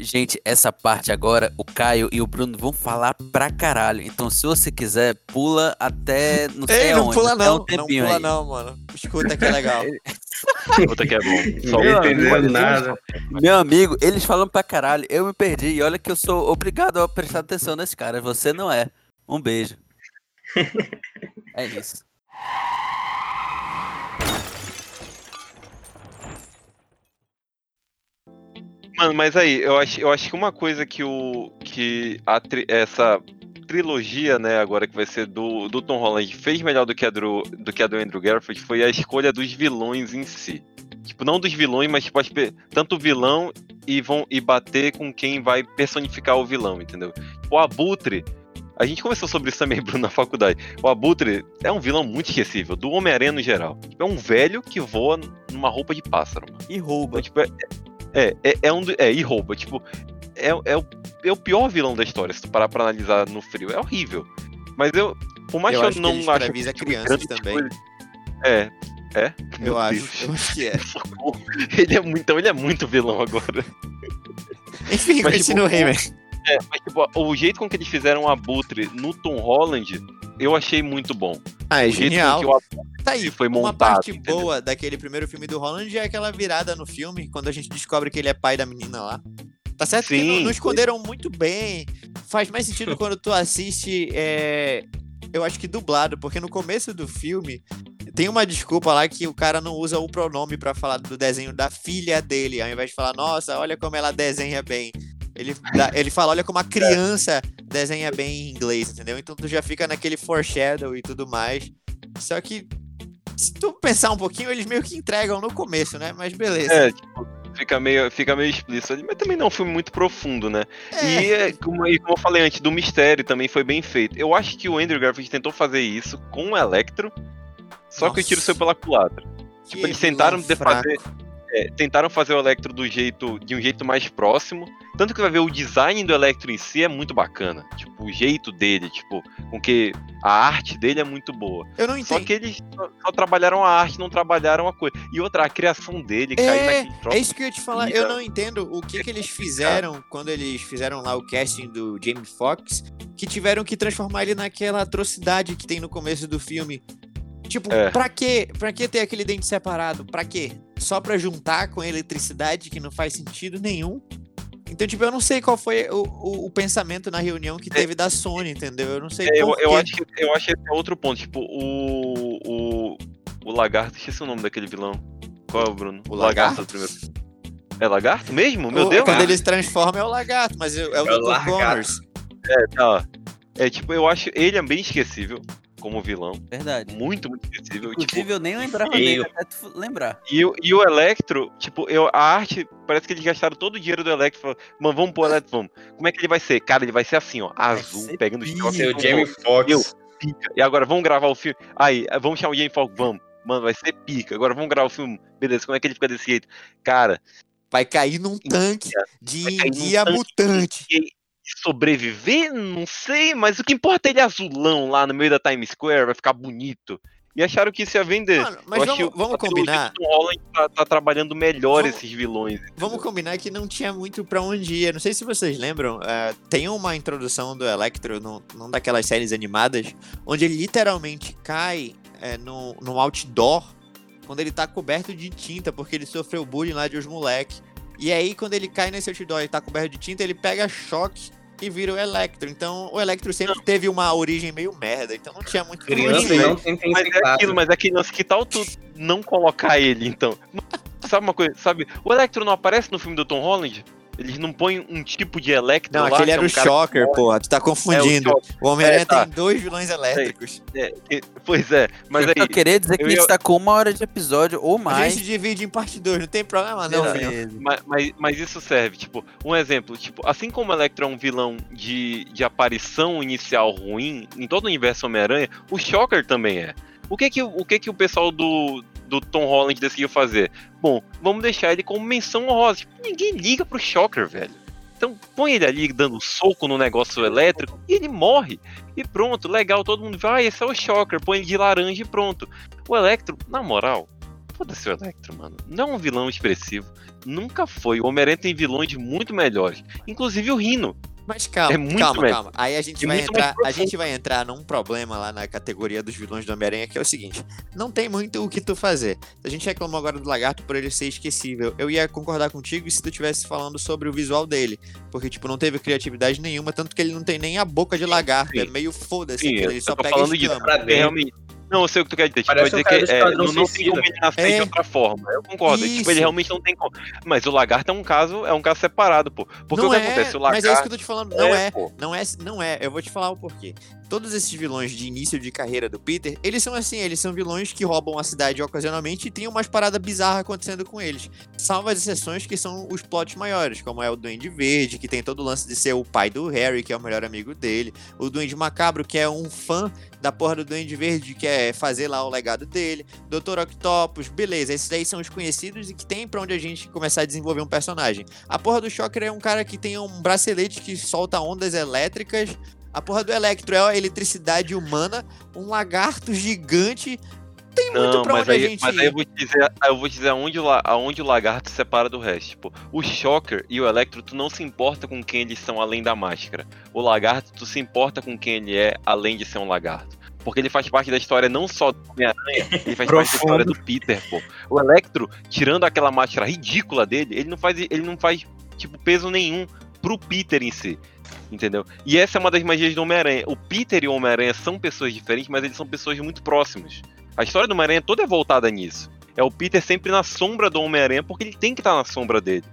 Gente, essa parte agora, o Caio e o Bruno vão falar pra caralho. Então, se você quiser, pula até. Não sei Ei, não aonde, pula não. um não pula aí. não, mano. Escuta que é legal. Puta que é bom. Só Meu um amigo, entendeu nada. Meu amigo, eles falam pra caralho. Eu me perdi. E olha que eu sou obrigado a prestar atenção nesse cara. Você não é. Um beijo. é isso. Mano, mas aí, eu acho, eu acho que uma coisa que o. que a tri- essa trilogia, né, agora que vai ser do, do Tom Holland, fez melhor do que, a do, do que a do Andrew Garfield foi a escolha dos vilões em si. Tipo, não dos vilões, mas tipo, tanto o vilão e vão e bater com quem vai personificar o vilão, entendeu? O Abutre. A gente conversou sobre isso também, Bruno, na faculdade. O Abutre é um vilão muito esquecível, do Homem-Aranha no geral. Tipo, é um velho que voa numa roupa de pássaro, mano. E rouba. Então, tipo, é, é, é, é um. É, e rouba. Tipo, é, é, o, é o pior vilão da história, se tu parar pra analisar no frio. É horrível. Mas eu. Por mais Eu que eu acho que não ele acho. escraviza tipo, crianças também. coisas- É. É? Eu acho. Deus. Eu acho que é. Ele é muito, então ele é muito vilão agora. Enfim, Mas, tipo, aí, velho. É, mas tipo, o jeito com que eles fizeram o Abutre no Tom Holland, eu achei muito bom. Ah, é genial. Tá aí, foi uma montado. parte entendeu? boa daquele primeiro filme do Holland é aquela virada no filme, quando a gente descobre que ele é pai da menina lá. Tá certo que não, Sim. não esconderam muito bem. Faz mais sentido quando tu assiste, é, eu acho que dublado, porque no começo do filme tem uma desculpa lá que o cara não usa o pronome pra falar do desenho da filha dele, ao invés de falar, nossa, olha como ela desenha bem. Ele, dá- ele fala, olha como a criança desenha bem em inglês, entendeu? Então tu já fica naquele foreshadow e tudo mais. Só que, se tu pensar um pouquinho, eles meio que entregam no começo, né? Mas beleza. É, tipo, fica meio, fica meio explícito ali, mas também não filme muito profundo, né? É. E, é, como, como eu falei antes, do mistério também foi bem feito. Eu acho que o Andrew Garfield tentou fazer isso com o Electro, só que o tiro Nossa. saiu pela culatra. Tipo, eles tentaram vilão de fazer, fraco. É, tentaram fazer o Electro do jeito, de um jeito mais próximo. Tanto que vai ver o design do Electro em si é muito bacana. Tipo, o jeito dele, tipo, com que a arte dele é muito boa. Eu não Só entendo. que eles só, só trabalharam a arte, não trabalharam a coisa. E outra, a criação dele É, é isso que eu ia te falar. Eu não entendo o que, que eles fizeram quando eles fizeram lá o casting do Jamie Foxx, que tiveram que transformar ele naquela atrocidade que tem no começo do filme. Tipo, É. pra quê? Pra que ter aquele dente separado? Pra quê? Só pra juntar com a eletricidade que não faz sentido nenhum? Então, tipo, eu não sei qual foi o, o, o pensamento na reunião que teve da Sony, entendeu? Eu não sei É, eu, eu acho que, eu acho que é outro ponto. Tipo, o. O, o Lagarto, esqueci o nome daquele vilão. Qual é o Bruno? O Lagarto? do primeiro. É Lagarto mesmo? Meu O- Deus! Quando ele se transforma é o lagarto, mas é, é o É o Dr. lagarto. Connors. É, tá. É, tipo, eu acho ele é bem esquecível como vilão. Verdade. Muito, muito esquecível. Tipo, Inclusive, eu nem lembrava feio. dele até tu lembrar. E, o- e o Electro, tipo, eu, a arte, parece que eles gastaram todo o dinheiro do Electro. Falaram, Mano, vamos pôr o Electro, vamos. Como é que ele vai ser? Cara, ele vai ser assim, ó, azul, ser pegando os troços. Seu vamos, Jamie Foxx. E agora, vamos gravar o filme. Aí, vamos chamar o Jamie Foxx, vamos. Mano, vai ser pica. Agora vamos gravar o filme. Beleza, como é que ele fica desse jeito? Cara, Vai cair num tanque de Vai guia tanque mutante. Sobreviver? Não sei, mas o que importa é ele azulão lá no meio da Times Square, vai ficar bonito. E acharam que isso ia vender. Mano, mas Eu acho vamos, que vamos combinar. Tom Holland tá, tá trabalhando melhor Vamos- esses vilões. Vamos combinar que não tinha muito pra onde ir. Não sei se vocês lembram, eh, tem uma introdução do Electro num, num daquelas séries animadas, onde ele literalmente cai eh, no, no outdoor quando ele tá coberto de tinta, porque ele sofreu bullying lá de os moleques. E aí, quando ele cai nesse outdoor e tá coberto de tinta, ele pega choque e vira o Electro. Então, o Electro sempre teve uma origem meio merda, então não tinha muito Criança não tem Mas em é aquilo, mas é aquele lance, que tal tu não colocar ele, então? Sabe uma coisa, sabe? O Electro não aparece no filme do Tom Holland? Eles não põem um tipo de Electro Não, lá, aquele que era é um o que Shocker, porra. Tu tá É, o confundindo. O Homem-Aranha É, tá. tem dois vilões elétricos. É, é, pois é, mas aí... Eu queria dizer que eu a gente tá com uma hora de episódio ou A mais. gente divide em parte 2, não tem problema não, filho. Mas, mas, mas isso serve, tipo, um exemplo, tipo, assim como o Electro é um vilão de, de aparição inicial ruim em todo o universo Homem-Aranha, o Shocker também é. O que que, o que que o pessoal do, do Tom Holland decidiu fazer? Bom, vamos deixar ele como menção honrosa. Tipo, ninguém liga pro Shocker, velho. Então põe ele ali dando soco no negócio elétrico e ele morre. E pronto, legal, todo mundo vai, ah, esse é o Shocker, põe ele de laranja e pronto. O Electro, na moral, Foda-se o Electro, mano. Não é um vilão expressivo. Nunca foi. O Homem-Aranha tem vilões muito melhores. Inclusive o Rino. Mas calma, É muito calma, melhor. calma. Aí a gente, É vai entrar, a gente vai entrar num problema lá na categoria dos vilões do Homem-Aranha, que é o seguinte: não tem muito o que tu fazer. A gente reclamou agora do lagarto por ele ser esquecível. Eu ia concordar contigo se tu estivesse falando sobre o visual dele. Porque, tipo, não teve criatividade nenhuma, tanto que ele não tem nem a boca de lagarto. Sim. É meio foda-se, ele só pega falando escama. É, dentro. realmente. Não, eu sei o que tu quer dizer. Tipo, Parece dizer que é, não, não tem como ele nascer É. de outra forma. Eu concordo. Tipo, Isso. ele realmente não tem como. Mas o lagarto é um caso, é um caso separado, pô. Porque não o que é, acontece? O mas lagarto. é isso que eu tô te falando. Não é. pô. Não é, não é. Eu vou te falar o porquê. Todos esses vilões de início de carreira do Peter, eles são assim, eles são vilões que roubam a cidade ocasionalmente e tem umas paradas bizarras acontecendo com eles. Salvo as exceções que são os plots maiores, como é o Duende Verde, que tem todo o lance de ser o pai do Harry, que é o melhor amigo dele. O Duende Macabro, que é um fã da porra do Duende Verde, que é fazer lá o legado dele. Dr. Octopus, beleza, esses aí são os conhecidos e que tem pra onde a gente começar a desenvolver um personagem. A porra do Shocker é um cara que tem um bracelete que solta ondas elétricas. A porra do Electro é a eletricidade humana, um lagarto gigante. Tem muito Não, pra mas onde a aí, gente mas aí eu vou te dizer, eu vou te dizer aonde, aonde o lagarto se separa do resto. Tipo, o Shocker e o Electro, tu não se importa com quem eles são além da máscara. O lagarto, tu se importa com quem ele é além de ser um lagarto. Porque ele faz parte da história não só do Homem-Aranha, ele faz parte da história do Peter, pô. O Electro, tirando aquela máscara ridícula dele, ele não faz, ele não faz tipo, peso nenhum pro Peter em si. Entendeu? E essa é uma das magias do Homem-Aranha. O Peter e o Homem-Aranha são pessoas diferentes, mas eles são pessoas muito próximas. A história do Homem-Aranha toda é voltada nisso. É o Peter sempre na sombra do Homem-Aranha, porque ele tem que estar na sombra dele.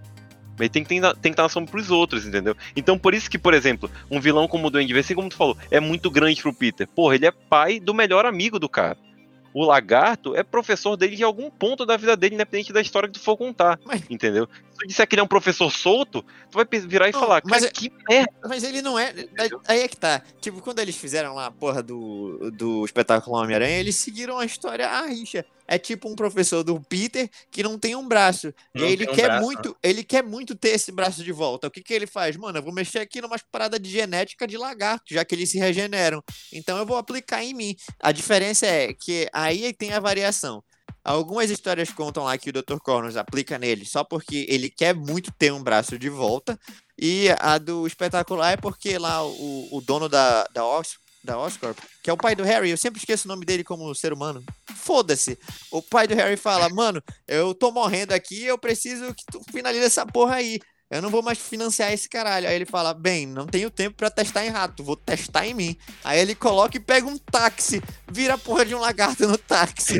Ele tem que, tem, tem que estar na sombra pros outros, entendeu? Então, por isso que, por exemplo, um vilão como o Duende Verde, assim como tu falou, é muito grande pro Peter. Porra, ele é pai do melhor amigo do cara. O lagarto é professor dele de algum ponto da vida dele, independente da história que tu for contar. Mas- Entendeu? Se tu disser que ele é um professor solto, tu vai virar e Não, falar, mas é- que merda. Mas ele não é. Aí é que tá. Tipo, quando eles fizeram lá a porra do, do espetáculo Homem-Aranha, eles seguiram a história à rixa. É tipo um professor do Peter que não tem um braço. E Não aí ele um quer braço, muito, ele quer muito ter esse braço de volta. O que que ele faz? Mano, eu vou mexer aqui numas paradas de genética de lagarto, já que eles se regeneram. Então eu vou aplicar em mim. A diferença é que aí tem a variação. Algumas histórias contam lá que o Dr. Corners aplica nele só porque ele quer muito ter um braço de volta. E a do espetacular é porque lá o, o dono da, da, Os, da Oscorp, que é o pai do Harry, eu sempre esqueço o nome dele como ser humano. Foda-se. O pai do Harry fala: Mano, eu tô morrendo aqui, eu preciso que tu finalize essa porra aí. Eu não vou mais financiar esse caralho. Aí ele fala: Bem, não tenho tempo pra testar em rato, vou testar em mim. Aí ele coloca e pega um táxi, vira a porra de um lagarto no táxi.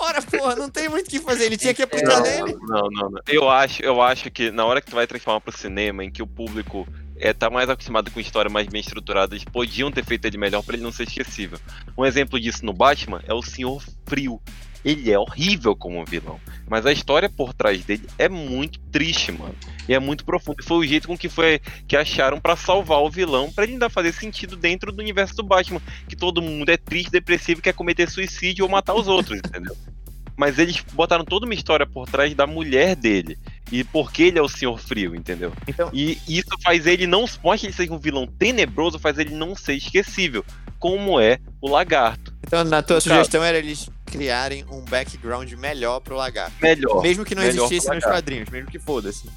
Ora, porra, não tem muito o que fazer. Ele tinha que aplicar Não, nele. não, não, não. Eu acho, eu acho que na hora que tu vai transformar pro cinema, em que o público é, tá mais acostumado com histórias mais bem estruturadas, podiam ter feito ele melhor pra ele não ser esquecível. Um exemplo disso no Batman é o Senhor Frio. Ele é horrível como vilão, mas a história por trás dele é muito triste, mano. E é muito profundo. E foi o jeito com que foi que acharam pra salvar o vilão, pra ele ainda fazer sentido dentro do universo do Batman, que todo mundo é triste, depressivo, quer cometer suicídio ou matar os outros, entendeu? Mas eles botaram toda uma história por trás da mulher dele. E por que ele é o Senhor Frio, entendeu? Então- E isso faz ele não. Mostra que ele seja um vilão tenebroso, faz ele não ser esquecível. Como é o lagarto. Então, na tua No sugestão era eles criarem um background melhor pro lagarto. Melhor. Mesmo que não melhor existisse nos quadrinhos, mesmo que foda-se.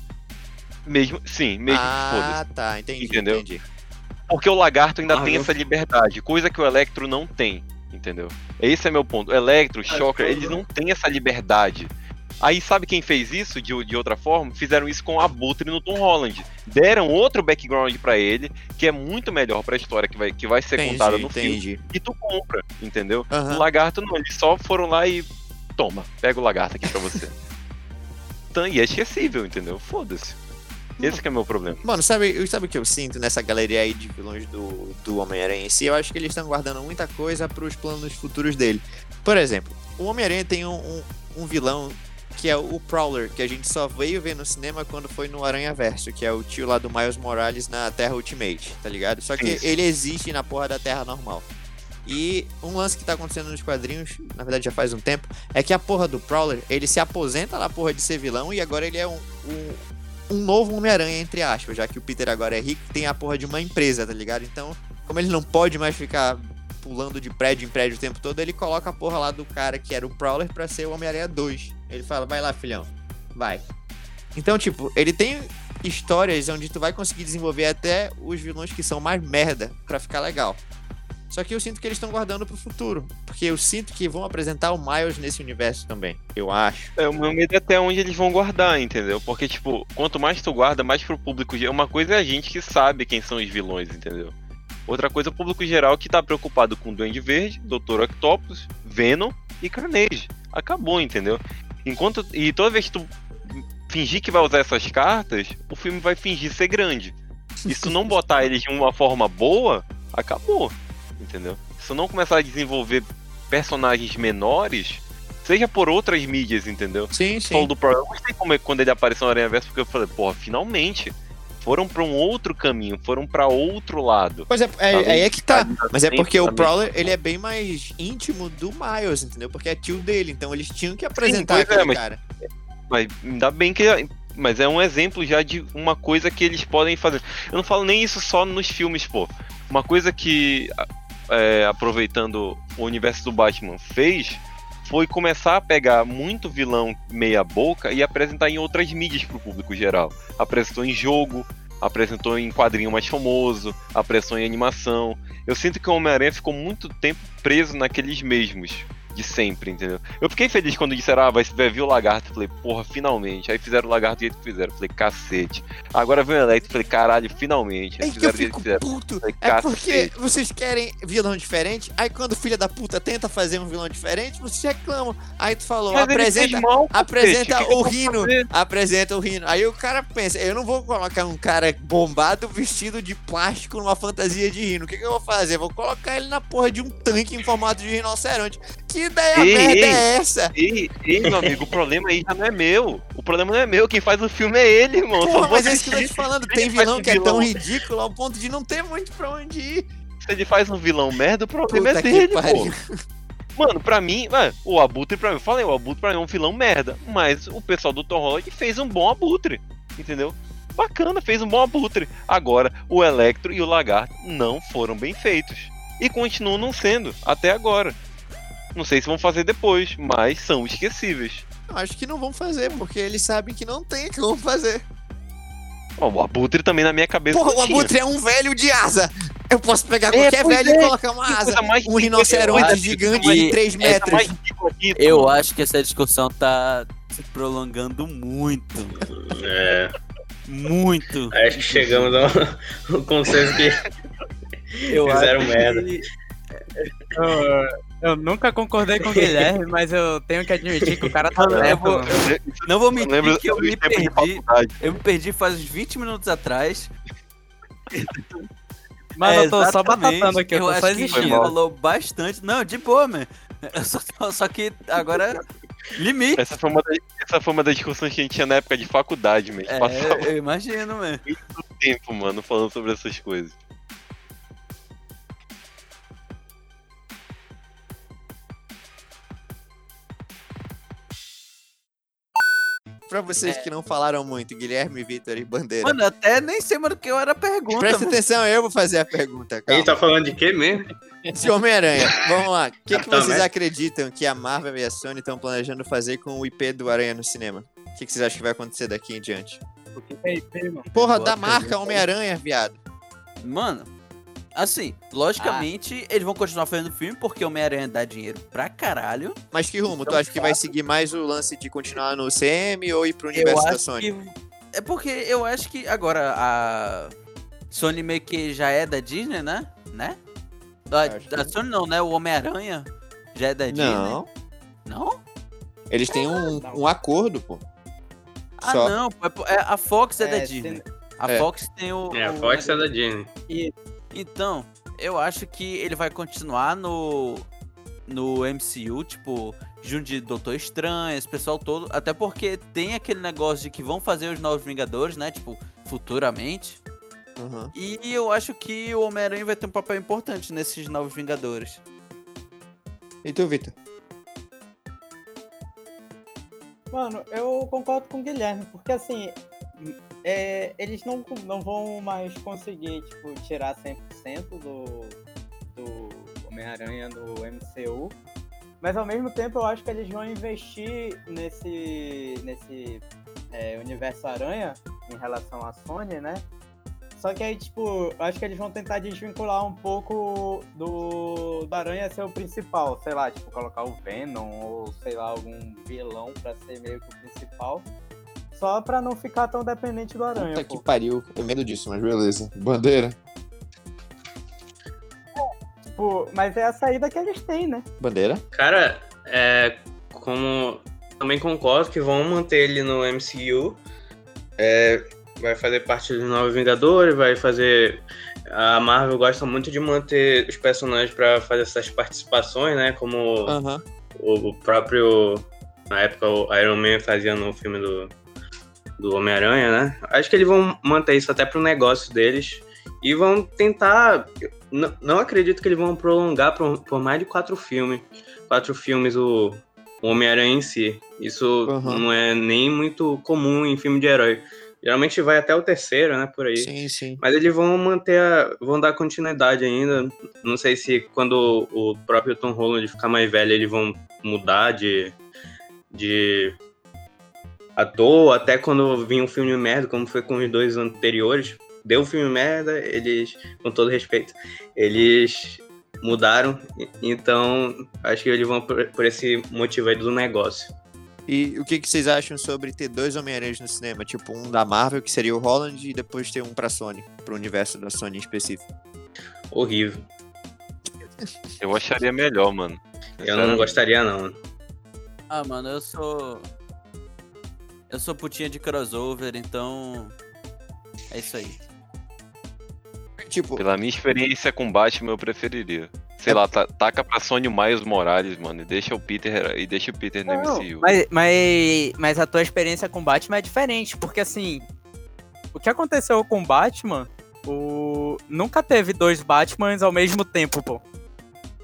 Mesmo, sim, mesmo que ah, foda-se. tá, entendi, Entendeu? entendi. Porque o lagarto ainda Ah, tem viu? essa liberdade, coisa que o Electro não tem, entendeu? Esse é meu ponto. O Electro, o Shocker, eu- eles não têm essa liberdade. Aí sabe quem fez isso de, de outra forma? Fizeram isso com Abutre no Tom Holland. Deram outro background pra ele, que é muito melhor pra história que vai, que vai ser Entendi, contada no filme. entendi. E tu compra, entendeu? Aham. O lagarto não, eles só foram lá e. Toma, pega o lagarto aqui pra você. Então, e é esquecível, entendeu? Foda-se. Esse que é o meu problema. Mano, sabe, sabe o que eu sinto nessa galeria aí de vilões do, do Homem-Aranha em si? Eu acho que eles estão guardando muita coisa pros planos futuros dele. Por exemplo, o Homem-Aranha tem um, um, um vilão que é o Prowler, que a gente só veio ver no cinema quando foi no Aranha Verso, que é o tio lá do Miles Morales na Terra Ultimate, tá ligado? Só que Isso. ele existe na porra da Terra normal. E um lance que tá acontecendo nos quadrinhos, na verdade já faz um tempo, é que a porra do Prowler, ele se aposenta na porra de ser vilão e agora ele é um, um, um novo Homem-Aranha, entre aspas, já que o Peter agora é rico e tem a porra de uma empresa, tá ligado? Então, como ele não pode mais ficar pulando de prédio em prédio o tempo todo, ele coloca a porra lá do cara que era o Prowler pra ser o Homem-Aranha 2. Ele fala, vai lá, filhão, vai. Então, tipo, ele tem histórias onde tu vai conseguir desenvolver até os vilões que são mais merda pra ficar legal. Só que eu sinto que eles estão guardando pro futuro. Porque eu sinto que vão apresentar o Miles nesse universo também. Eu acho. É, o meu medo é até onde eles vão guardar, entendeu? Porque, tipo, quanto mais tu guarda, mais pro público. Uma coisa é a gente que sabe quem são os vilões, entendeu? Outra coisa o público geral que tá preocupado com Duende Verde, Dr. Octopus, Venom e Carnage. Acabou, entendeu? Enquanto. E toda vez que tu fingir que vai usar essas cartas, o filme vai fingir ser grande. E se tu não botar eles de uma forma boa, acabou entendeu? Se eu não começar a desenvolver personagens menores, seja por outras mídias, entendeu? Sim, sim. Falou do Pro, eu gostei como é, quando ele apareceu no Aranha Verso, porque eu falei, porra, finalmente foram para um outro caminho, foram para outro lado. Pois é, é, é, é que tá. Mas é porque o Prowler, ele é bem mais íntimo do Miles, entendeu? Porque é tio dele, então eles tinham que apresentar Sim, aquele é, mas, cara. Mas ainda bem que mas é um exemplo já de uma coisa que eles podem fazer. Eu não falo nem isso só nos filmes, pô. Uma coisa que é, aproveitando o universo do Batman, fez foi começar a pegar muito vilão meia boca e apresentar em outras mídias para o público geral. Apresentou em jogo, apresentou em quadrinho mais famoso, apresentou em animação. Eu sinto que o Homem-Aranha ficou muito tempo preso naqueles mesmos de sempre, entendeu? Eu fiquei feliz quando disseram, ah, vai, vai vir o lagarto. Falei, porra, finalmente. Aí fizeram o lagarto do jeito que fizeram. Falei, cacete. Agora veio o Electro. Falei, caralho, finalmente. Aí é fizeram que eu fico puto. Falei, é porque vocês querem vilão diferente. Aí quando o filho da puta tenta fazer um vilão diferente, vocês reclamam. Aí tu falou, Mas apresenta, mal, apresenta o Rino. Apresenta o Rino. Aí o cara pensa, eu não vou colocar um cara bombado vestido de plástico numa fantasia de Rino. O que, que eu vou fazer? Vou colocar ele na porra de um tanque em formato de rinoceronte. Que ideia ei, merda ei, é essa? Ei, ei, meu amigo, o problema aí já não é meu. O problema não é meu. Quem faz o filme é ele, irmão. Porra, mas é isso que eu tô te falando. Tem vilão que é tão ridículo ao ponto de não ter muito pra onde ir. Se ele faz um vilão merda, o problema Puta é dele, pô. Mano, pra mim, o Abutre pra mim, eu falei, o Abutre pra mim é um vilão merda. Mas o pessoal do Tom Holland fez um bom Abutre. Entendeu? Bacana, fez um bom Abutre. Agora, o Electro e o Lagarto não foram bem feitos. E continuam não sendo, até agora. Não sei se vão fazer depois, mas são esquecíveis. Acho que não vão fazer, porque eles sabem que não tem que vão fazer. Bom, o Abutre também na minha cabeça. Porra, o Abutre é um velho de asa. Eu posso pegar é, qualquer velho é. e colocar uma asa. Um rinoceronte gigante de 3 metros. Eu acho que essa discussão tá se prolongando muito. É. Muito. Acho que chegamos ao consenso que eu fizeram merda. Que... Eu nunca concordei com o Guilherme, mas eu tenho que admitir que o cara tá certo. Não vou mentir lembro, que eu me perdi. Eu me perdi faz uns 20 minutos atrás. Mas é, eu tô só batatando aqui, eu, eu tô só existindo. falou bastante. Não, de boa, man. Só, só que agora Limite. Essa foi, uma das, essa foi uma das discussões que a gente tinha na época de faculdade, mesmo. É, eu imagino, mano. Muito tempo, mano, falando sobre essas coisas. Pra vocês é. que não falaram muito, Guilherme, Vitor e Bandeira. Mano, até nem sei mais do que era a pergunta. Presta mano. atenção, eu vou fazer a pergunta. Calma. Gente tá falando de quê mesmo? De Homem-Aranha. Vamos lá. O que, que vocês acreditam que a Marvel e a Sony estão planejando fazer com o IP do Aranha no cinema? O que, que vocês acham que vai acontecer daqui em diante? O que é IP, mano? Porra, da marca Homem-Aranha, viado. Mano, Assim, logicamente, ah. eles vão continuar fazendo filme porque o Homem-Aranha dá dinheiro pra caralho. Mas que rumo? Então, tu acha que vai seguir mais o lance de continuar no CM ou ir pro universo da Sony? Que... É porque eu acho que agora a Sony meio que já é da Disney, né? Né? A, a Sony não, né? O Homem-Aranha já é da Disney. Não. Não? Eles têm um, um acordo, pô. Ah, Só. não. É, a Fox é, é da Disney. Tem... A é. Fox tem o. É, a Fox o... é da Disney. E então, eu acho que ele vai continuar no no MCU, tipo, junto de Doutor Estranho, esse pessoal todo, até porque tem aquele negócio de que vão fazer os Novos Vingadores, né, tipo, futuramente. Uhum. E eu acho que o Homem-Aranha vai ter um papel importante nesses Novos Vingadores. E tu, Vitor? Mano, eu concordo com o Guilherme, porque assim, é, eles não, não vão mais conseguir, tipo, tirar 100% do, do Homem-Aranha no MCU. Mas ao mesmo tempo eu acho que eles vão investir nesse, nesse é, universo aranha em relação à Sony, né? Só que aí, tipo, acho que eles vão tentar desvincular um pouco do, do Aranha ser o principal. Sei lá, tipo, colocar o Venom ou, sei lá, algum vilão pra ser meio que o principal. Só pra não ficar tão dependente do Aranha. Puta pô. que pariu. Eu medo disso, mas beleza. Bandeira. Tipo, mas é a saída que eles têm, né? Bandeira? Cara, é, como também concordo que vão manter ele no MCU. É, vai fazer parte dos Novos Vingadores, vai fazer. A Marvel gosta muito de manter os personagens para fazer essas participações, né? Como Aham. o, o próprio. Na época o Iron Man fazia no filme do, do Homem-Aranha, né? Acho que eles vão manter isso até pro negócio deles. E vão tentar. Não, não acredito que eles vão prolongar por, por mais de quatro filmes. Quatro filmes o, o Homem-Aranha em si. Isso Uhum. não é nem muito comum em filme de herói. Geralmente vai até o terceiro, né? Por aí. Sim, sim. Mas eles vão manter, a, vão dar continuidade ainda. Não sei se quando o próprio Tom Holland ficar mais velho, eles vão mudar de, de ator, até quando vinha um filme merda, como foi com os dois anteriores. Deu um filme merda, eles, com todo respeito, eles mudaram. Então, acho que eles vão por, por esse motivo aí do negócio. E o que, que vocês acham sobre ter dois Homem-Aranhas no cinema? Tipo, um da Marvel, que seria o Holland, e depois ter um pra Sony, pro universo da Sony em específico. Horrível. Eu acharia melhor, mano. Eu não gostaria, não. Ah, mano, eu sou. Eu sou putinha de crossover, então. É isso aí. Tipo, Pela minha experiência com Batman, eu preferiria. Sei É- lá, ta- taca pra Sony o Miles Morales, mano, e deixa o Peter e deixa o Peter no Não, MCU. Mas, mas, mas a tua experiência com Batman é diferente, porque assim, o que aconteceu com Batman, o... nunca teve dois Batmans ao mesmo tempo, pô.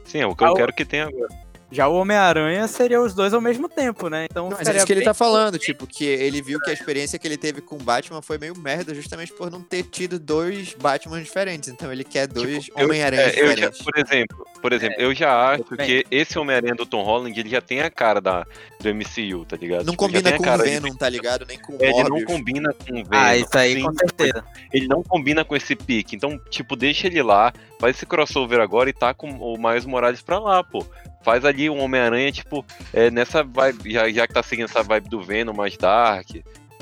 Sim, é o que eu Ah, quero que tenha agora. Já o Homem-Aranha seria os dois ao mesmo tempo, né? Então Mas é isso que ele tá falando, tipo, que ele viu que a experiência que ele teve com o Batman foi meio merda, justamente por não ter tido dois Batmans diferentes. Então ele quer dois Tipo, Homem-Aranhas É, eu já- diferentes. por exemplo, por exemplo, eu já acho bem. que esse Homem-Aranha do Tom Holland, ele já tem a cara da, do MCU, tá ligado? Não Tipo, combina com o cara de- Venom, tá ligado? Nem com o É, ele não combina com o Venom. Ah, isso aí sim, com certeza. Ele não combina com esse pique. Então, tipo, deixa ele lá, faz esse crossover agora e tá com o Miles Morales pra lá, pô. Faz ali um Homem-Aranha, tipo, é, nessa vibe, já, já que tá seguindo essa vibe do Venom mais dark,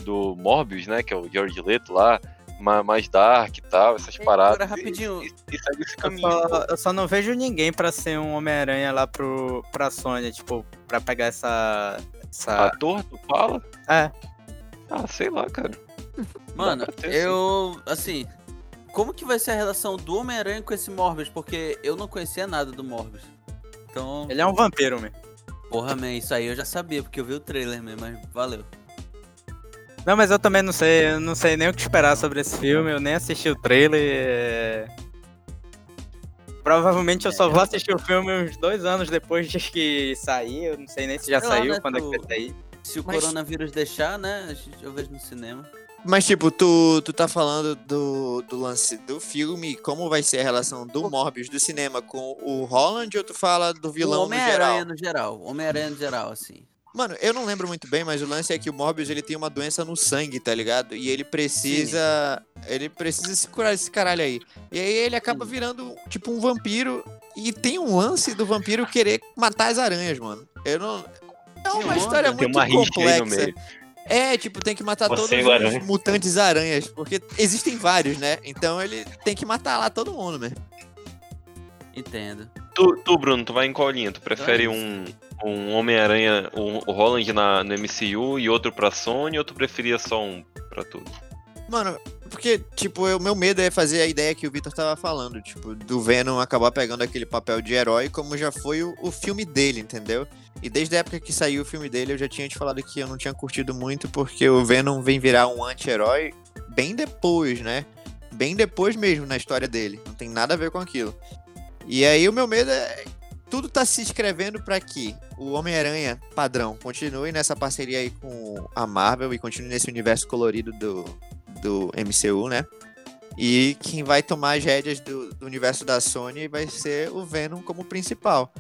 do Morbius, né, que é o George Leto lá, ma- mais dark e tal, essas Ei, paradas. agora, rapidinho. E, e segue esse Eu caminho. pô. só, eu só não vejo ninguém pra ser um Homem-Aranha lá pro, pra Sony, tipo, pra pegar essa. essa... Ator, tu fala? É. Ah, sei lá, cara. Mano, eu. Assim. Como que vai ser a relação do Homem-Aranha com esse Morbius? Porque eu não conhecia nada do Morbius. Então. Ele é um vampiro, meu. Porra, man, isso aí eu já sabia, porque eu vi o trailer mesmo, mas valeu. Não, mas eu também não sei, eu não sei nem o que esperar sobre esse filme, eu nem assisti o trailer. é- Provavelmente eu só vou assistir o filme uns dois anos depois de que sair. Eu não sei nem se já Sei lá, saiu, né, quando é tu- que vai sair. Se o Mas- coronavírus deixar, né? a gente- Eu vejo no cinema. Mas, tipo, tu, tu tá falando do, do lance do filme, como vai ser a relação do Morbius do cinema com o Holland, ou tu fala do vilão o no geral? Homem-Aranha no geral. Homem-Aranha no geral, assim. Mano, eu não lembro muito bem, mas o lance é que o Morbius ele tem uma doença no sangue, tá ligado? E ele precisa. Ele precisa se curar esse caralho aí. E aí ele acaba Sim. virando, tipo, um vampiro. E tem um lance do vampiro querer matar as aranhas, mano. Eu não. É uma Sim, história muito uma rixa aí no complexa. É, tipo, tem que matar Você todos o os aranha. mutantes aranhas. Porque existem vários, né? Então ele tem que matar lá todo mundo, né? Entendo. Tu, tu, Bruno, tu vai em qual linha? Tu prefere Então um, um Homem-Aranha, um, o Holland na, no MCU e outro pra Sony, ou tu preferia só um pra tudo? Mano, porque, tipo, o meu medo é fazer a ideia que o Victor tava falando, tipo, do Venom acabar pegando aquele papel de herói, como já foi o, o filme dele, entendeu? E desde a época que saiu o filme dele, eu já tinha te falado que eu não tinha curtido muito, porque o Venom vem virar um anti-herói bem depois, né? Bem depois mesmo na história dele. Não tem nada a ver com aquilo. E aí o meu medo é. Tudo tá se escrevendo pra que o Homem-Aranha padrão continue nessa parceria aí com a Marvel e continue nesse universo colorido do, do MCU, né? E quem vai tomar as rédeas do, do universo da Sony vai ser o Venom como principal.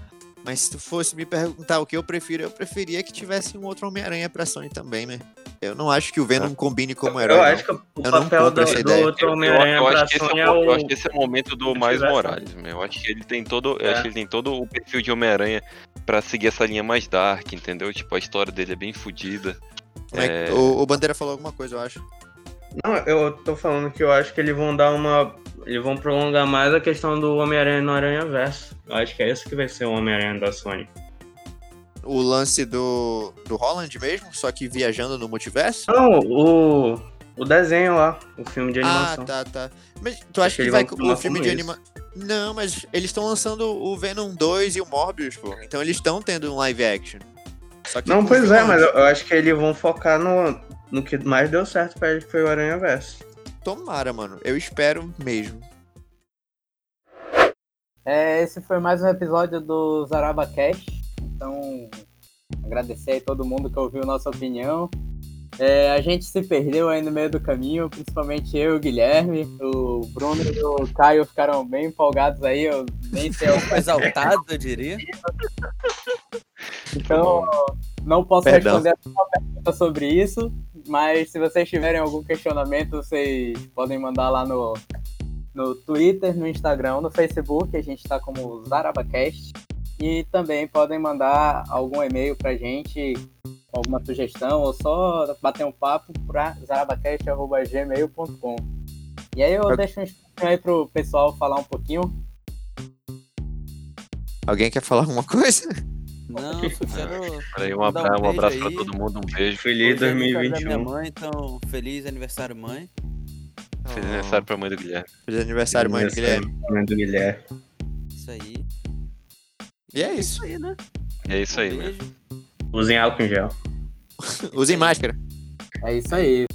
Mas se tu fosse me perguntar o que eu prefiro, eu preferia que tivesse um outro Homem-Aranha pra Sony também, né? Eu não acho que o Venom combine como herói. eu não. acho que o Eu papel do, essa do outro Eu, Homem-Aranha eu pra acho que esse é, Sony o- é eu o. acho que esse é o momento do mais Morales, meu. Eu acho que ele tem todo, eu É. acho que ele tem todo o perfil de Homem-Aranha pra seguir essa linha mais dark, entendeu? Tipo, a história dele é bem fodida. É que- É. o, o Bandeira falou alguma coisa, eu acho. Não, eu tô falando que eu acho que eles vão dar uma. Eles vão prolongar mais a questão do Homem-Aranha no Aranha Verso. Eu acho que é esse que vai ser o Homem-Aranha da Sony. O lance do, do Holland mesmo, só que viajando no multiverso? Não, o. O desenho lá, o filme de Ah, animação. tá, tá. Mas tu acha que que, vai o filme de isso. anima... Não, mas eles estão lançando o Venom 2 e o Morbius, pô. Então eles estão tendo um live action. Só que Não, pois é, mas eu, eu acho que eles vão focar no, no que mais deu certo pra eles, que foi o Aranha Verso. Tomara, mano. Eu espero mesmo. É, esse foi mais um episódio do Zaraba Cash. Então, agradecer aí todo mundo que ouviu nossa opinião. É, a gente se perdeu aí no meio do caminho, principalmente eu e o Guilherme. O Bruno e o Caio ficaram bem empolgados aí, eu nem sei o Exaltado, eu diria. Então, não posso Perdão. responder a pergunta sobre isso, mas se vocês tiverem algum questionamento, vocês podem mandar lá no, no Twitter, no Instagram, no Facebook, a gente está como Zarabacast. E também podem mandar algum e-mail pra gente, com alguma sugestão, ou só bater um papo para zarabacast.gmail.com. E aí eu deixo um espaço aí pro pessoal falar um pouquinho. Alguém quer falar alguma coisa? Não, só quero. Peraí, um um abraço, um abraço pra aí. todo mundo, um beijo. Feliz Hoje é aniversário da 2021. minha mãe, então feliz aniversário, mãe. Feliz aniversário pra mãe do Guilherme. Feliz aniversário, mãe do Guilherme. Mãe do Guilherme. Isso aí. E é isso. aí, né? E é isso aí, Um né? Usem álcool em gel. Usem máscara. É isso aí.